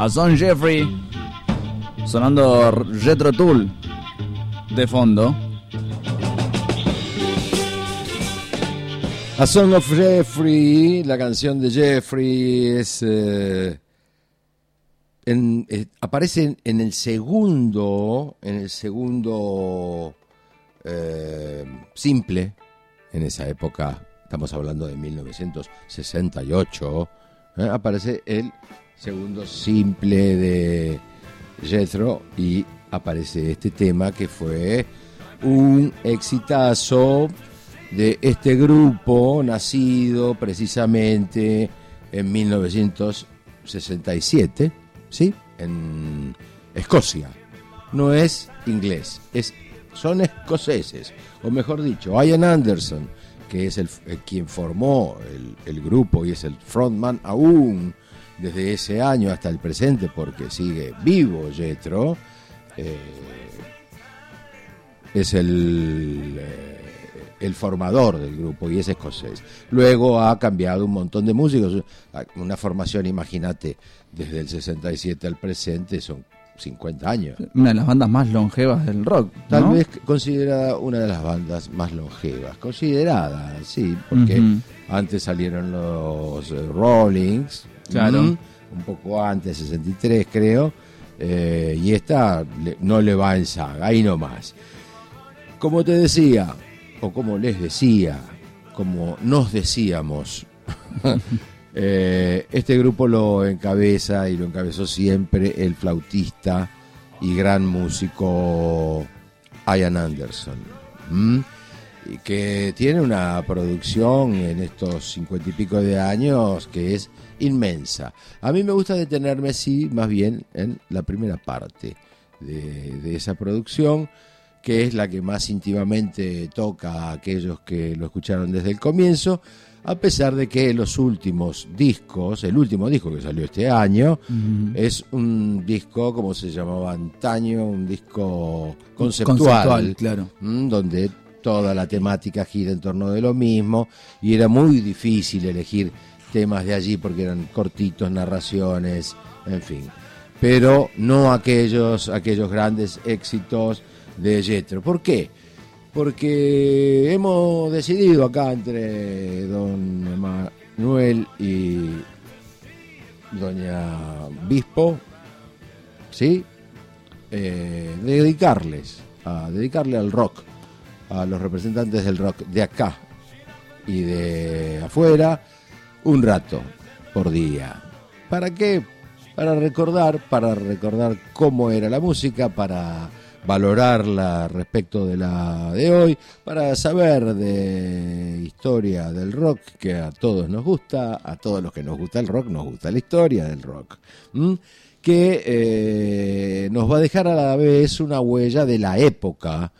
a Son Jeffrey sonando Retro Tool de fondo. A Song of Jeffrey, la canción de Jeffrey es eh, eh, aparece en el segundo, en el segundo eh, simple en esa época. Estamos hablando de 1968. ¿Eh? aparece el segundo simple de Jethro y aparece este tema que fue un exitazo de este grupo nacido precisamente en 1967, ¿sí? En Escocia. No es inglés, es, son escoceses, o mejor dicho, Ian Anderson, que es el, quien formó el, grupo y es el frontman aún desde ese año hasta el presente, porque sigue vivo Jetro, eh, es el... Eh, el formador del grupo y es escocés. Luego ha cambiado un montón de músicos, una formación, imagínate, desde el 67 al presente son 50 años. Una de las bandas más longevas del rock. Tal vez considerada una de las bandas más longevas. Considerada, sí, porque antes salieron los eh, Rollings. Claro. un poco antes, 63 creo. Eh, y esta no le va en saga, ahí nomás. Como te decía, o como les decía, como nos decíamos, eh, este grupo lo encabeza y lo encabezó siempre el flautista y gran músico Ian Anderson, y que tiene una producción en estos cincuenta y pico de años que es inmensa. A mí me gusta detenerme, sí, más bien en la primera parte de, de esa producción que es la que más íntimamente toca a aquellos que lo escucharon desde el comienzo, a pesar de que los últimos discos, el último disco que salió este año, es un disco, como se llamaba antaño, un disco conceptual, claro. donde toda la temática gira en torno de lo mismo y era muy difícil elegir temas de allí porque eran cortitos, narraciones, en fin. Pero no aquellos, aquellos grandes éxitos de Yetro. ¿Por qué? Porque hemos decidido acá entre don Manuel y doña Bispo, ¿sí? Eh, dedicarles, a dedicarle al rock, a los representantes del rock de acá y de afuera, un rato por día. ¿Para qué? Para recordar, para recordar cómo era la música, para valorarla respecto de la de hoy, para saber de historia del rock, que a todos nos gusta, a todos los que nos gusta el rock, nos gusta la historia del rock, que eh, nos va a dejar a la vez una huella de la época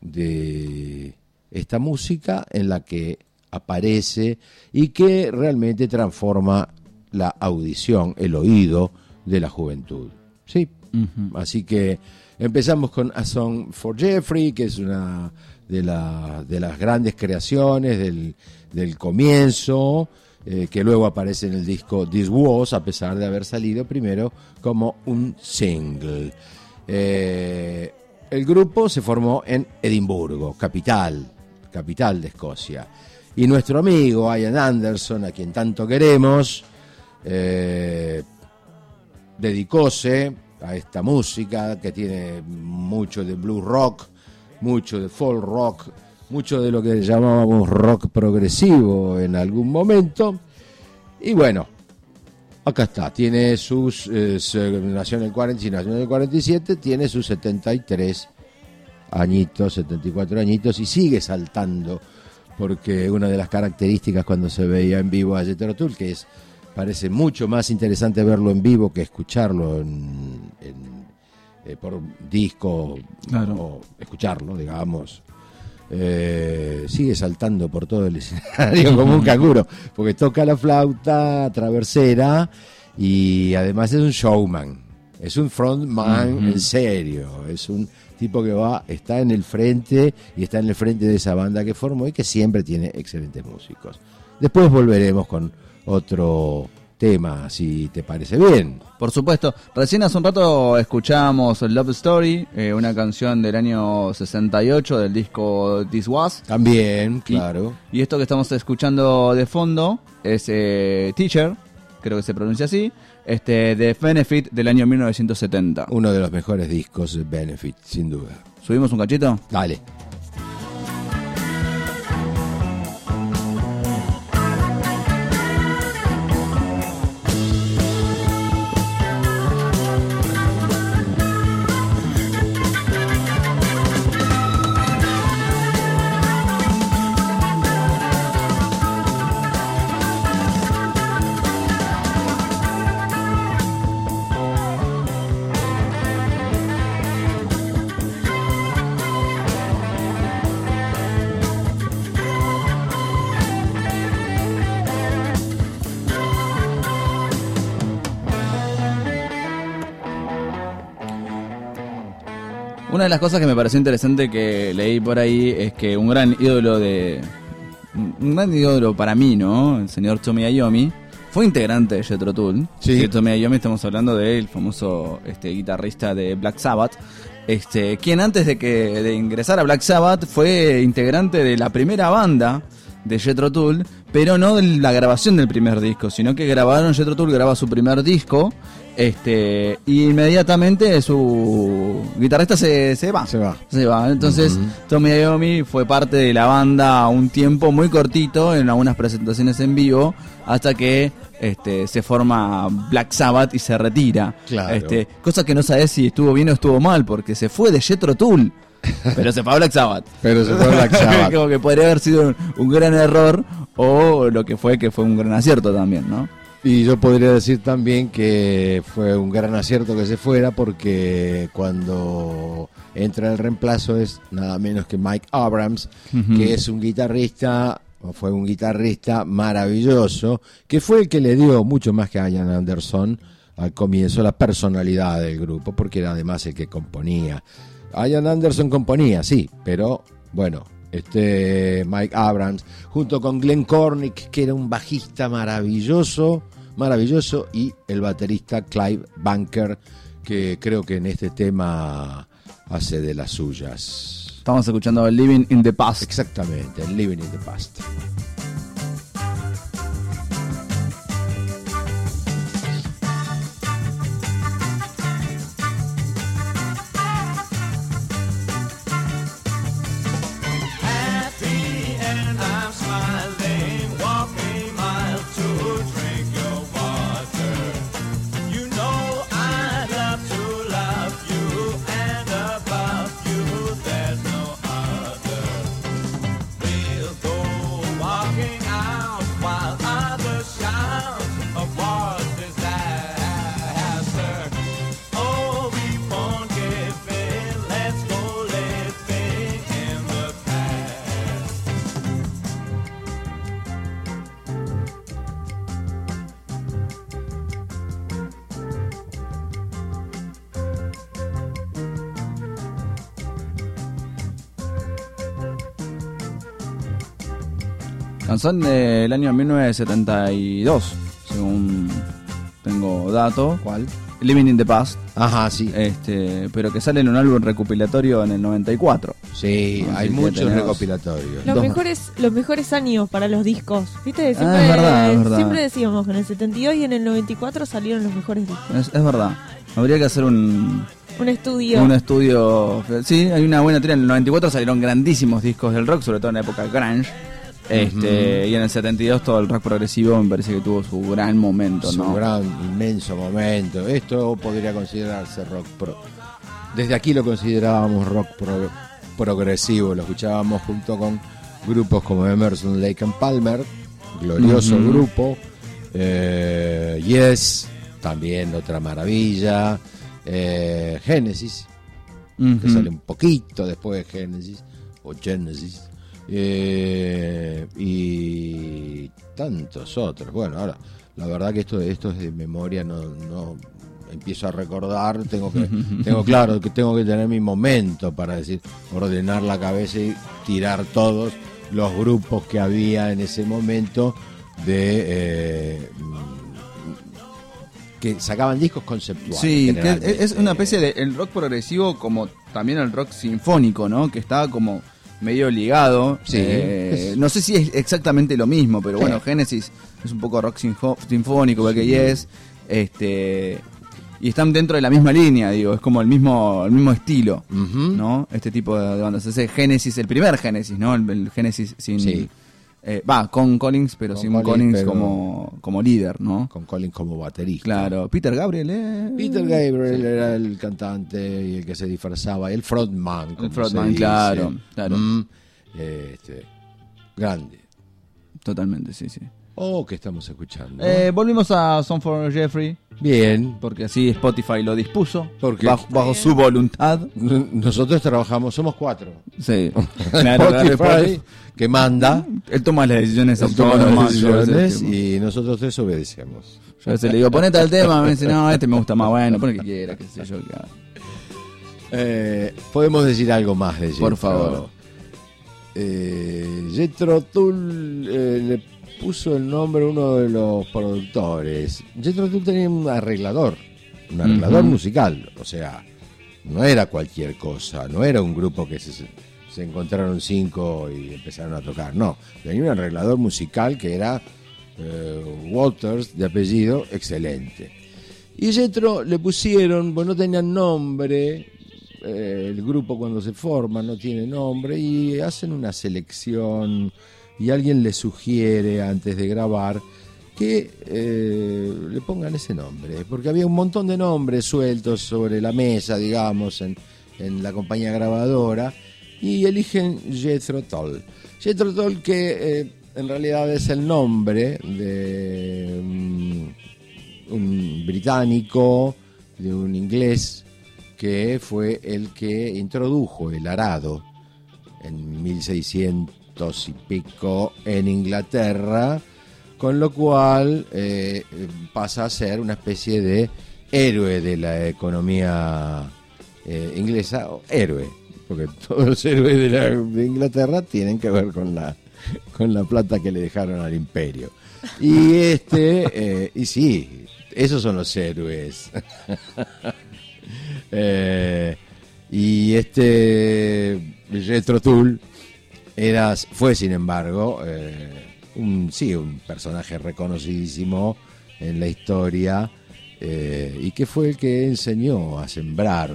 de esta música en la que aparece y que realmente transforma la audición, el oído de la juventud. ¿Sí? Así que Empezamos con A Song for Jeffrey, que es una de, de las grandes creaciones del, comienzo, eh, que luego aparece en el disco This Was, a pesar de haber salido primero como un single. Eh, el grupo se formó en Edimburgo, capital, capital de Escocia. Y nuestro amigo Ian Anderson, a quien tanto queremos, eh, dedicóse a esta música que tiene mucho de blues rock, mucho de folk rock, mucho de lo que llamábamos rock progresivo en algún momento. Y bueno, acá está, tiene sus, eh, nació en el 40 y nació en el 47, tiene sus 73 añitos, 74 añitos y sigue saltando porque una de las características cuando se veía en vivo a Jethro Tull, que es parece mucho más interesante verlo en vivo que escucharlo en, eh, por disco o escucharlo, digamos. Eh, sigue saltando por todo el escenario como un canguro, porque toca la flauta traversera y además es un showman, es un frontman en serio, es un tipo que va, está en el frente y está en el frente de esa banda que formó y que siempre tiene excelentes músicos. Después volveremos con otro tema, si te parece bien. Por supuesto. Recién hace un rato escuchábamos Love Story, eh, una canción del año 68 del disco This Was. También, Y- claro. Y, esto que estamos escuchando de fondo es eh, Teacher, creo que se pronuncia así, este, de Benefit del año 1970. Uno de los mejores discos de Benefit, sin duda. ¿Subimos un cachito? Dale. Una de las cosas que me pareció interesante que leí por ahí es que un gran ídolo de. Un gran ídolo para mí, ¿no? El señor Tommy Iommi. Fue integrante de Jethro Tull. Sí. Tommy Iommi, estamos hablando del famoso este, guitarrista de Black Sabbath. Este, quien antes de que de ingresar a Black Sabbath fue integrante de la primera banda de Jethro Tull, pero no de la grabación del primer disco, sino que grabaron Jethro Tull graba su primer disco, este, y inmediatamente su guitarrista se, se va. Se va. Se va. Entonces, Tommy Iommi fue parte de la banda un tiempo muy cortito en algunas presentaciones en vivo hasta que este, se forma Black Sabbath y se retira. Claro. Este, cosa que no sabes si estuvo bien o estuvo mal, porque se fue de Jethro Tull. Pero se fue a Black Sabbath. Pero se fue a Black Sabbath. Como que podría haber sido un, un gran error o lo que fue que fue un gran acierto también, ¿no? Y yo podría decir también que fue un gran acierto que se fuera porque cuando entra el reemplazo es nada menos que Mike Abrams, que es un guitarrista, o fue un guitarrista maravilloso, que fue el que le dio mucho más que a Ian Anderson al comienzo la personalidad del grupo, porque era además el que componía. Ian Anderson componía, sí, pero bueno, este Mike Abrams, junto con Glenn Cornick, que era un bajista maravilloso, maravilloso, y el baterista Clive Bunker, que creo que en este tema hace de las suyas. Estamos escuchando Living in the Past. Exactamente, Living in the Past. Canción del año 1972, según tengo dato. ¿Cuál? Living in the Past, Ajá, sí. este, pero que sale en un álbum recopilatorio en el 94. Sí, Así hay muchos recopilatorios. Los Dos. mejores, los mejores años para los discos. ¿Viste? Siempre, Ah, es verdad, es verdad. siempre decíamos que en el 72 y en el 94 salieron los mejores discos. Es, es verdad. Habría que hacer un, Un estudio. un estudio. Sí, hay una buena teoría. En el 94 salieron grandísimos discos del rock, sobre todo en la época grunge. Este, Y en el 72 todo el rock progresivo me parece que tuvo su gran momento, un gran, inmenso momento. Esto podría considerarse rock pro. Desde aquí lo considerábamos rock pro- progresivo. Lo escuchábamos junto con grupos como Emerson, Lake and Palmer, glorioso grupo. eh, yes, también otra maravilla. eh, Genesis, que sale un poquito después de Genesis, o Genesis, eh, y tantos otros. Bueno, ahora, la verdad que esto, esto es de memoria, no, no empiezo a recordar, tengo que, tengo claro que tengo que tener mi momento para decir, ordenar la cabeza y tirar todos los grupos que había en ese momento de eh, que sacaban discos conceptuales. Sí, que generalmente. es una especie de el rock progresivo como también el rock sinfónico, ¿no? Que está como medio ligado. Sí. Eh, Es- no sé si es exactamente lo mismo, pero bueno, Genesis es un poco rock sinfo- sinfónico, que Yes. Este, y están dentro de la misma línea, digo, es como el mismo, el mismo estilo. ¿no? Este tipo de, bandas. Ese Genesis, el primer Genesis, ¿no? El, el Genesis sin. Sí. Eh, Va, con Collins, pero Con sin Collins, Collins pero- como, como líder, ¿no? Con Colin como baterista. Claro, Peter Gabriel, eh. Peter Gabriel era el cantante y el que se disfrazaba, el frontman. como frontman, se dice. claro, claro. Mm, este, grande. Totalmente, sí, sí. Oh, que estamos escuchando. Eh, volvimos a Song for Jeffrey, Bien, porque así Spotify lo dispuso, Porque- bajo, bajo su voluntad. Nosotros trabajamos, somos cuatro. Sí, claro, claro, Spotify, que manda, Él toma las decisiones autónomas, y nosotros tres obedecemos. yo a veces le digo, ponete al tema, me dice, no, este me gusta más, bueno, pon el que quiera, qué sé yo. Eh, Podemos decir algo más de Jethro. Por favor. Eh, Jethro Tull eh, le puso el nombre uno de los productores. Jethro Tull tenía un arreglador, un arreglador musical, o sea, no era cualquier cosa, no era un grupo que se, se encontraron cinco y empezaron a tocar, no, tenía un arreglador musical que era eh, Walters, de apellido, excelente. Y Jethro le pusieron, pues no tenían nombre, eh, el grupo cuando se forma no tiene nombre y hacen una selección y alguien le sugiere antes de grabar que eh, le pongan ese nombre, porque había un montón de nombres sueltos sobre la mesa, digamos, en, en la compañía grabadora, y eligen Jethro Tull. Jethro Tull que eh, en realidad es el nombre de mm, un británico, de un inglés, que fue el que introdujo el arado en 1600 y pico en Inglaterra, con lo cual eh, pasa a ser una especie de héroe de la economía eh, inglesa, o héroe, porque todos los héroes de, la- de Inglaterra tienen que ver con la, con la plata que le dejaron al imperio. Y este, eh, y sí, esos son los héroes. Y este Jethro Tull era, fue sin embargo eh, un, sí, un personaje reconocidísimo en la historia eh, y que fue el que enseñó a sembrar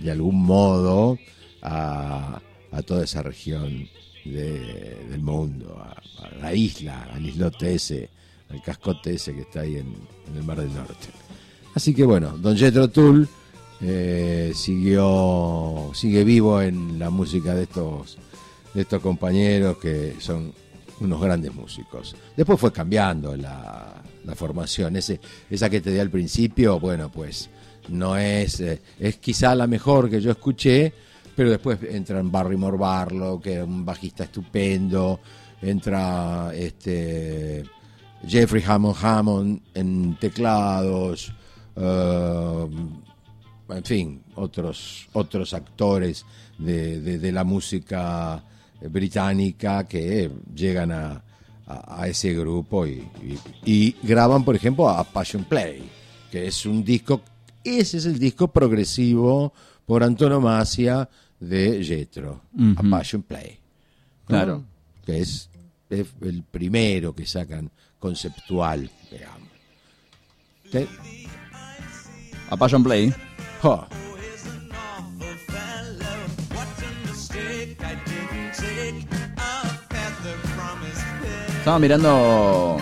de algún modo a, toda esa región de- del mundo, a, la isla, al islote ese, al cascote ese que está ahí en, el Mar del Norte. Así que bueno, Don Jethro Tull eh, siguió, sigue vivo en la música de estos, estos compañeros que son unos grandes músicos. Después fue cambiando la, la formación. Ese, esa que te di al principio, bueno, pues no es, eh, es quizá la mejor que yo escuché, pero después entran Barrymore Barlow, que es un bajista estupendo, entra este Jeffrey Hammond Hammond en teclados, eh, en fin, otros, otros actores de- de la música británica que llegan a, a- a ese grupo y, y- y graban, por ejemplo, a Passion Play, que es un disco, ese es el disco progresivo por antonomasia de Jethro, a. Passion Play. ¿no? Claro. Que es, es el primero que sacan conceptual, digamos. A Passion Play. Estaba mirando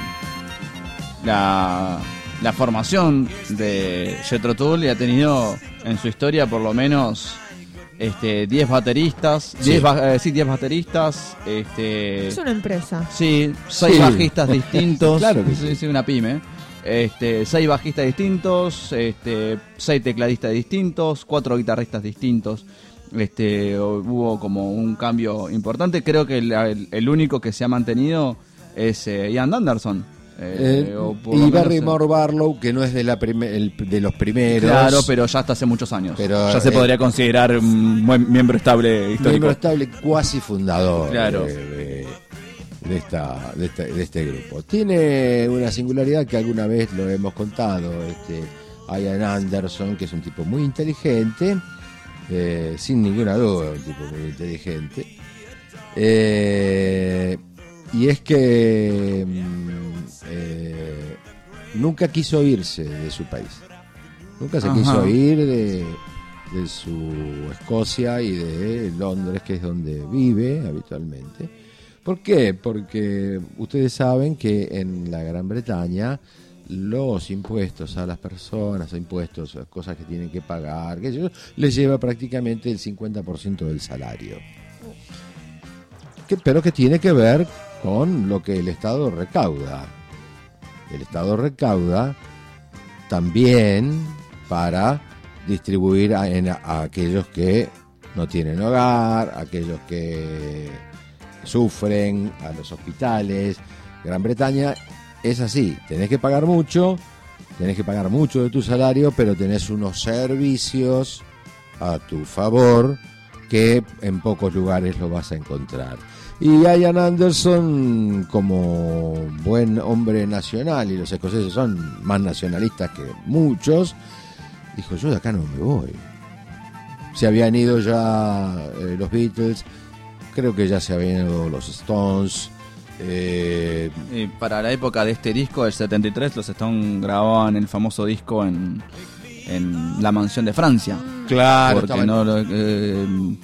la, la formación de Jethro Tull y ha tenido en su historia por lo menos este 10 bateristas, 10 ba- eh, sí, 10 bateristas, este Es una empresa. Sí, seis Sí. bajistas distintos. Claro que sí, sí. sí, una pyme. Este, seis bajistas distintos, este, seis tecladistas distintos, cuatro guitarristas distintos. Este, hubo como un cambio importante. Creo que el, el- el único que se ha mantenido es eh, Ian Anderson. Eh, eh, y Barrymore eh, Barlow, que no es de, la prime- el- de los primeros. Claro, pero ya hasta hace muchos años. Pero, ya se podría considerar un buen miembro estable histórico. miembro estable cuasi fundador Claro. de, esta, este, de este grupo. Tiene una singularidad que alguna vez lo hemos contado, este, Ian Anderson, que es un tipo muy inteligente, eh, sin ninguna duda, un tipo muy inteligente. Eh, y es que mm, eh, nunca quiso irse de su país. Nunca se Ajá. quiso ir de, de su Escocia y de Londres, que es donde vive habitualmente. ¿Por qué? Porque ustedes saben que en la Gran Bretaña los impuestos a las personas, impuestos cosas que tienen que pagar, que les lleva prácticamente el 50% del salario. Que- pero que tiene que ver con lo que el Estado recauda. El Estado recauda también para distribuir a, a aquellos que no tienen hogar, a aquellos que sufren, a los hospitales. Gran Bretaña es así, tenés que pagar mucho, tenés que pagar mucho de tu salario, pero tenés unos servicios a tu favor que en pocos lugares lo vas a encontrar. Y Ian Anderson, como buen hombre nacional, y los escoceses son más nacionalistas que muchos, dijo, yo de acá no me voy. Se habían ido ya eh, los Beatles, creo que ya se habían ido los Stones, eh, Y para la época de este disco, del 73, los Stones grababan el famoso disco en, en la mansión de Francia. claro, porque no eh,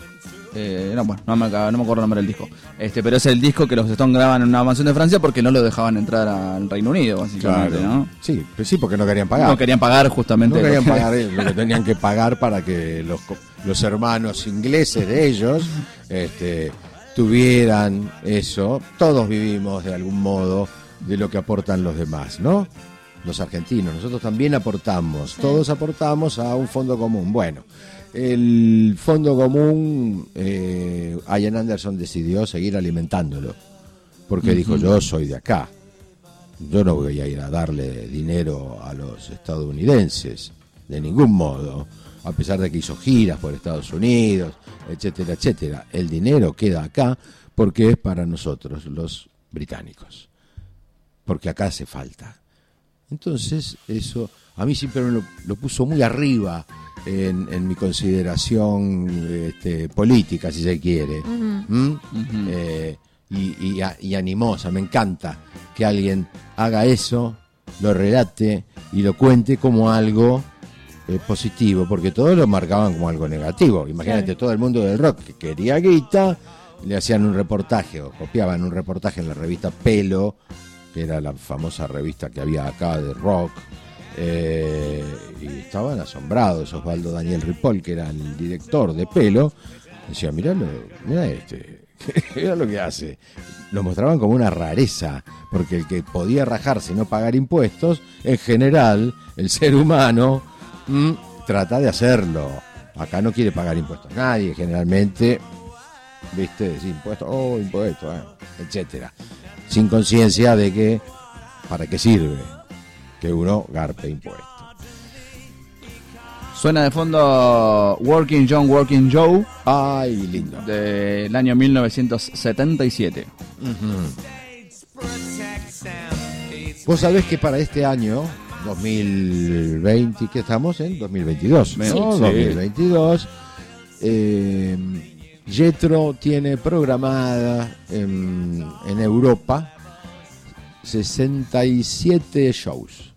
eh, no, bueno, no me, acaba- no me acuerdo el nombre del disco. Este, pero es el disco que los Stones graban en una mansión de Francia porque no lo dejaban entrar al Reino Unido, básicamente, claro. ¿no? Sí, pues sí, porque no querían pagar. No querían pagar justamente. No querían lo que- pagar lo que tenían que pagar para que los, co- los hermanos ingleses de ellos este, tuvieran eso. Todos vivimos de algún modo de lo que aportan los demás, ¿no? Los argentinos, nosotros también aportamos, todos aportamos a un fondo común. Bueno, el fondo común, eh, Ian Anderson decidió seguir alimentándolo, porque dijo, yo soy de acá, yo no voy a ir a darle dinero a los estadounidenses, de ningún modo, a pesar de que hizo giras por Estados Unidos, etcétera, etcétera. El dinero queda acá porque es para nosotros, los británicos, porque acá hace falta. Entonces, eso a mí siempre me lo, lo puso muy arriba en, en mi consideración este, política, si se quiere. ¿Mm? Eh, y, y, y animosa, me encanta que alguien haga eso, lo relate y lo cuente como algo eh, positivo, porque todos lo marcaban como algo negativo. Imagínate, Claro. todo el mundo del rock que quería guita, le hacían un reportaje o copiaban un reportaje en la revista Pelo, que era la famosa revista que había acá de rock. eh, y estaban asombrados. Osvaldo Daniel Ripoll, que era el director de Pelo, decía: Mirá, lo, mirá este, mirá lo que hace. Lo mostraban como una rareza, porque el que podía rajarse y no pagar impuestos, en general, el ser humano mm, trata de hacerlo. Acá no quiere pagar impuestos nadie, generalmente, viste, decir impuestos, oh, impuestos, eh, etcétera. Sin conciencia de que, ¿para qué sirve que uno garpe impuestos? Suena de fondo Working John, Working Joe Ay, lindo. del año 1977. Vos sabés que para este año, 2020, ¿qué estamos en? 2022. ¿no? Sí. 2022. Eh, Jetro tiene programada en, en Europa 67 shows.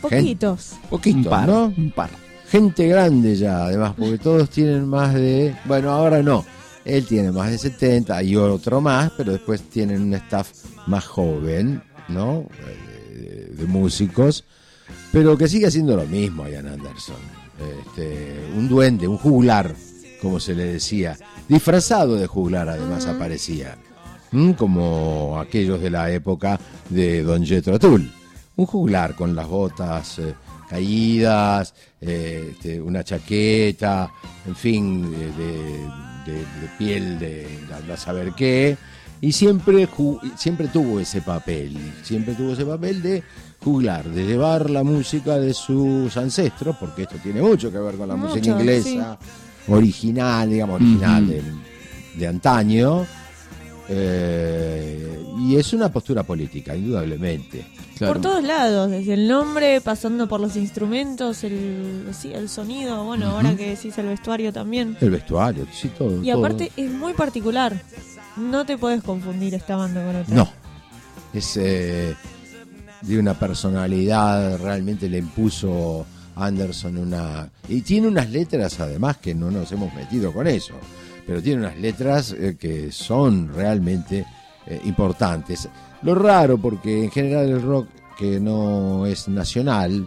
Poquitos. Un Poquito, par, ¿no? un par. Gente grande ya, además, porque todos tienen más de. Bueno, ahora no. Él tiene más de 70 y otro más, pero después tienen un staff más joven, ¿no? Eh, De, de músicos, pero que sigue haciendo lo mismo, Ian Anderson. Este, un duende, un juglar, como se le decía. Disfrazado de juglar, además, aparecía. ¿Mm? Como aquellos de la época de Don Jethro Tull. Un juglar con las botas eh, caídas, eh, este, una chaqueta, en fin, de, de- de- de piel de, de saber qué. Y siempre, siempre tuvo ese papel, siempre tuvo ese papel de juglar, de llevar la música de sus ancestros, porque esto tiene mucho que ver con la Mucho, música inglesa, original, digamos, original de, de antaño, Eh, y es una postura política, indudablemente. Claro. Por todos lados, desde el nombre, pasando por los instrumentos, el, sí, el sonido, bueno, ahora que decís el vestuario también. El vestuario, sí, todo. Y todo. aparte es muy particular. No te puedes confundir esta banda con otra. No. Es eh, de una personalidad, realmente le impuso Anderson una... Y tiene unas letras además que no nos hemos metido con eso, pero tiene unas letras eh, que son realmente eh, importantes. Lo raro, porque en general el rock que no es nacional,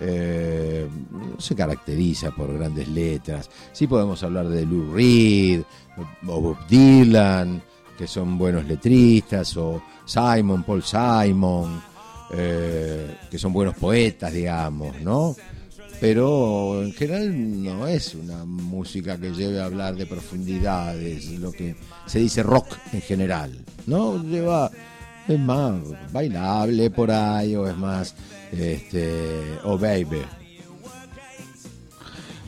eh, no se caracteriza por grandes letras. Sí podemos hablar de Lou Reed o Bob Dylan, que son buenos letristas, o Simon, Paul Simon, eh, que son buenos poetas, digamos, ¿no? Pero en general no es una música que lleve a hablar de profundidades, lo que se dice rock en general, ¿no? Lleva, es más bailable por ahí, o es más, este, o baby.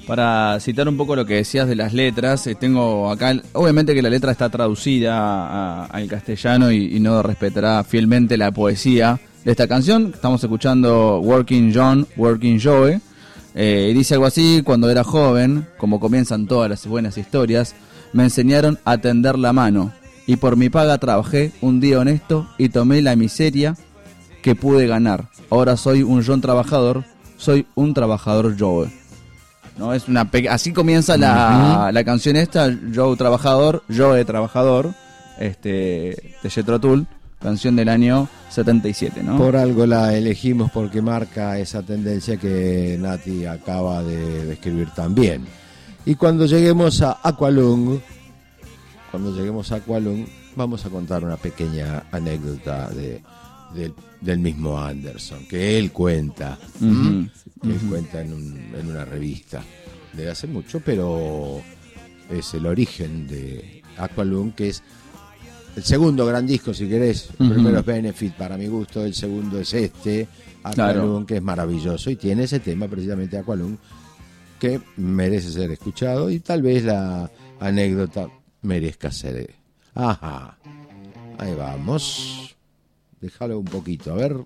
Para citar un poco lo que decías de las letras, eh, tengo acá, obviamente que la letra está traducida al castellano y, y no respetará fielmente la poesía de esta canción. Estamos escuchando Working John, Working Joe. Eh, dice algo así, cuando era joven, como comienzan todas las buenas historias, me enseñaron a tender la mano. Y por mi paga trabajé un día honesto y tomé la miseria que pude ganar. Ahora soy un John trabajador, soy un trabajador Joe. ¿no? Es una pe- así comienza la, la canción esta, Joe Trabajador, Joe Trabajador, este, de Jethro Tull, canción del año 77, ¿no? Por algo la elegimos porque marca esa tendencia que Nati acaba de describir también. Y cuando lleguemos a Aqualung, cuando lleguemos a Aqualung, vamos a contar una pequeña anécdota de, del- del mismo Anderson, que él cuenta, que él cuenta en, un- en una revista de hace mucho, pero es el origen de Aqualung, que es el segundo gran disco, si querés. El Ujú. primero es Benefit, para mi gusto. El segundo es este, Aqualung, Claro. que es maravilloso. Y tiene ese tema, precisamente Aqualung, que merece ser escuchado. Y tal vez la anécdota merezca ser. Ajá. Ahí vamos. Déjalo un poquito, a ver.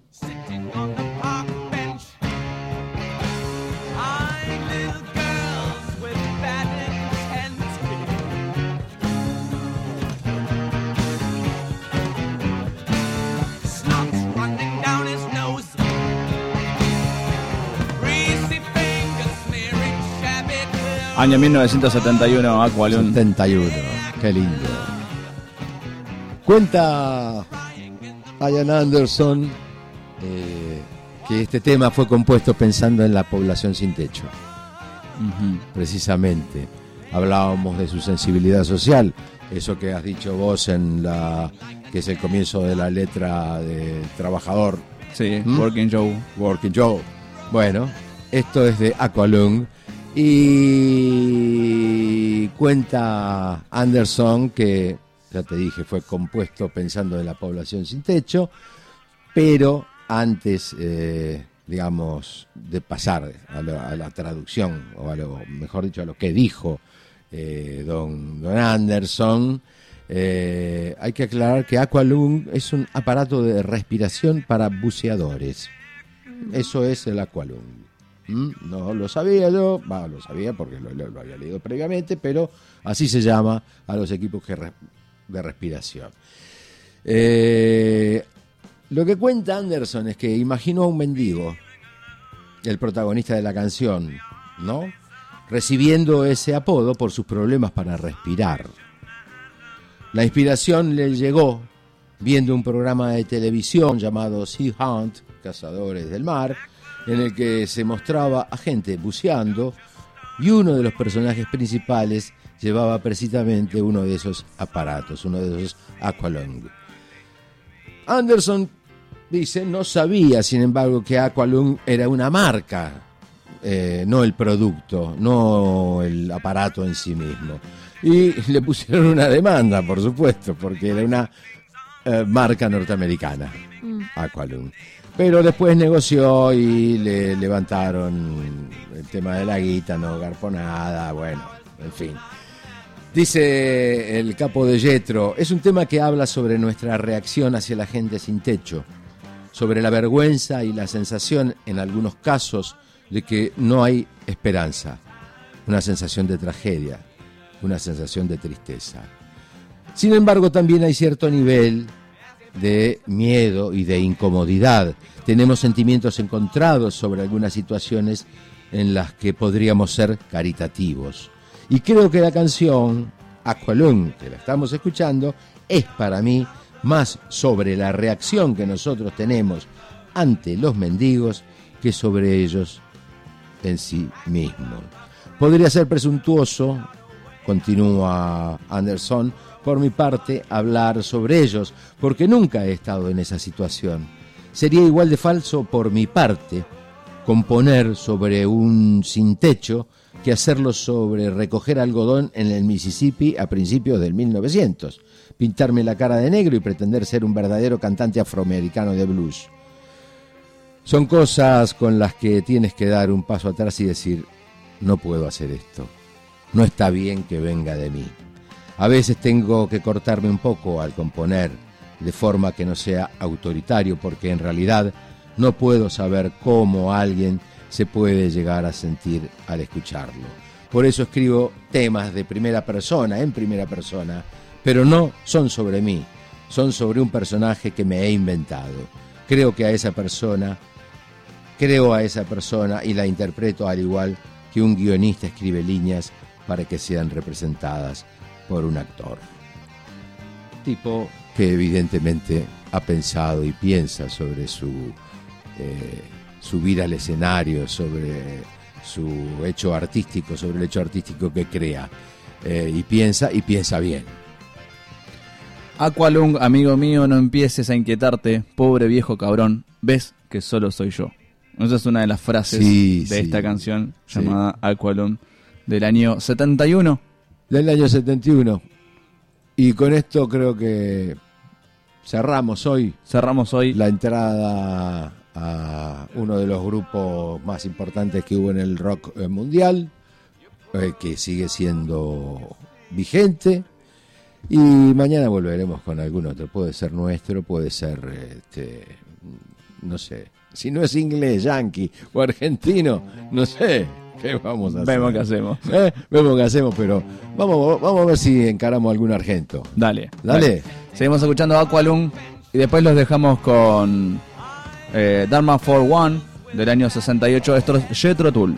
Año 1971, Aqualun. 71. Qué lindo. Cuenta Ian Anderson eh, que este tema fue compuesto pensando en la población sin techo. Ujú. precisamente. Hablábamos de su sensibilidad social, eso que has dicho vos en la que es el comienzo de la letra de Trabajador, Sí, ¿Mm? Working Joe. Working Joe. Bueno, esto es de Aqualung y cuenta Anderson que, ya te dije, fue compuesto pensando en la población sin techo, pero antes, eh, digamos, de pasar a, lo- a la traducción, o a lo, mejor dicho, a lo que dijo eh, don, don Anderson, eh, hay que aclarar que Aqualung es un aparato de respiración para buceadores. Eso es el Aqualung. ¿Mm? No lo sabía yo, lo sabía porque lo, había leído previamente, pero así se llama a los equipos que de respiración. Eh, lo que cuenta Anderson es que imaginó a un mendigo, el protagonista de la canción, ¿no? Recibiendo ese apodo por sus problemas para respirar. La inspiración le llegó viendo un programa de televisión llamado Sea Hunt, Cazadores del Mar, en el que se mostraba a gente buceando y uno de los personajes principales llevaba precisamente uno de esos aparatos, uno de esos Aqualung. Anderson dice, no sabía, sin embargo, que Aqualung era una marca, eh, no el producto, no el aparato en sí mismo. Y le pusieron una demanda, por supuesto, porque era una eh, marca norteamericana, Aqualung. Pero después negoció y le levantaron el tema de la guita, no garpó nada, bueno, en fin. Dice el capo de Yetro, es un tema que habla sobre nuestra reacción hacia la gente sin techo, sobre la vergüenza y la sensación, en algunos casos, de que no hay esperanza, una sensación de tragedia, una sensación de tristeza. Sin embargo, también hay cierto nivel de miedo y de incomodidad. Tenemos sentimientos encontrados sobre algunas situaciones en las que podríamos ser caritativos. Y creo que la canción Aqualung, que la estamos escuchando, es para mí más sobre la reacción que nosotros tenemos ante los mendigos que sobre ellos en sí mismos. Podría ser presuntuoso, continúa Anderson, por mi parte, hablar sobre ellos, porque nunca he estado en esa situación. Sería igual de falso por mi parte componer sobre un sin techo que hacerlo sobre recoger algodón en el Mississippi a principios del 1900, pintarme la cara de negro y pretender ser un verdadero cantante afroamericano de blues. Son cosas con las que tienes que dar un paso atrás y decir, no puedo hacer esto, no está bien que venga de mí. A veces tengo que cortarme un poco al componer, de forma que no sea autoritario, porque en realidad no puedo saber cómo alguien se puede llegar a sentir al escucharlo. Por eso escribo temas de primera persona, en primera persona, pero no son sobre mí, son sobre un personaje que me he inventado. Creo que a esa persona, creo a esa persona y la interpreto al igual que un guionista escribe líneas para que sean representadas por un actor. Tipo que evidentemente ha pensado y piensa sobre su eh, subir al escenario, sobre su hecho artístico, sobre el hecho artístico que crea. Eh, y piensa, y piensa bien. Aqualung, amigo mío, no empieces a inquietarte, pobre viejo cabrón, ves que solo soy yo. Esa es una de las frases Sí, de sí. esta canción Sí. llamada Aqualung del año 71. Del año 71. Y con esto creo que cerramos hoy Cerramos hoy. la entrada a uno de los grupos más importantes que hubo en el rock eh, mundial, eh, que sigue siendo vigente. Y mañana volveremos con algún otro. Puede ser nuestro, puede ser, este, no sé, si no es inglés, yankee o argentino, no sé. ¿Qué vamos a hacer? Vemos qué hacemos. Eh, Vemos qué hacemos, pero vamos, vamos a ver si encaramos algún argento. Dale. Dale. Seguimos escuchando Aqualung y después los dejamos con eh, Dharma for One del año 68. Esto es Jethro Tull.